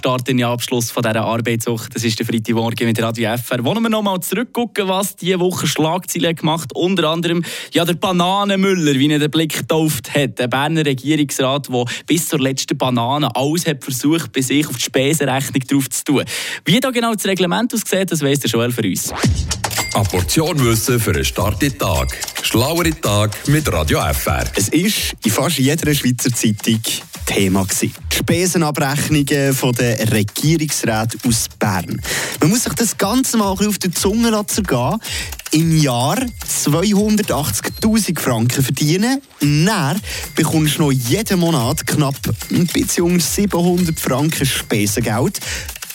Start in den Abschluss von dieser Arbeitswoche. Das ist der Freitagmorgen mit Radio FR. Wollen wir nochmal zurückgucken, was diese Woche Schlagzeilen gemacht Unter anderem ja, der Bananenmüller, wie er den Blick getauft hat. Der Berner Regierungsrat, der bis zur letzten Banane alles hat versucht, bei sich auf die Spesenrechnung drauf zu tun. Wie da genau das Reglement aussieht, das weiss der Joel für uns. Eine Portion Wissen für einen starken Tag. Schlauere Tag mit Radio FR. Es ist in fast jeder Schweizer Zeitung Thema. Die Spesenabrechnungen der Regierungsräte aus Bern. Man muss sich das Ganze mal auf die Zunge zergehen. Im Jahr 280.000 Franken verdienen. Dann bekommst du noch jeden Monat knapp ein bisschen unter 700 Franken Spesengeld.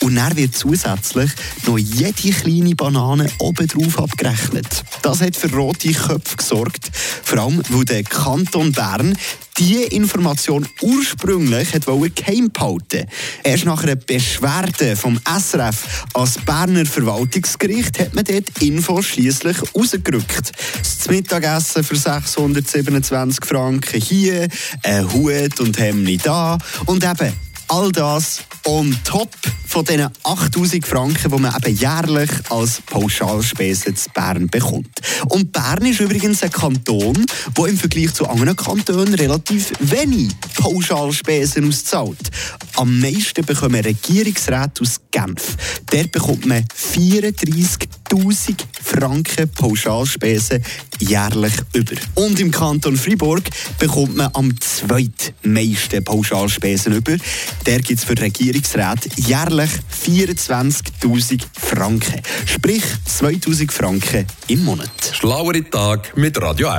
Und dann wird zusätzlich noch jede kleine Banane obendrauf abgerechnet. Das hat für rote Köpfe gesorgt. Vor allem, weil der Kanton Bern diese Information ursprünglich hat geheim behalten Erst nach einer Beschwerde vom SRF als Berner Verwaltungsgericht hat man dort Info schließlich rausgerückt. Das Mittagessen für 627 Franken hier, ein Hut und Hemd da und eben all das on top von diesen 8000 Franken, die man eben jährlich als Pauschalspesen zu Bern bekommt. Und Bern ist übrigens ein Kanton, der im Vergleich zu anderen Kantonen relativ wenig Pauschalspesen auszahlt. Am meisten bekommen Regierungsräte aus Genf. Dort bekommt man 34.000 Franken Pauschalspesen jährlich über. Und im Kanton Fribourg bekommt man am zweitmeisten Pauschalspesen über. Der gibt es für Regierungsräte jährlich 24.000 Franken. Sprich 2.000 Franken im Monat. Schlauere Tag mit Radio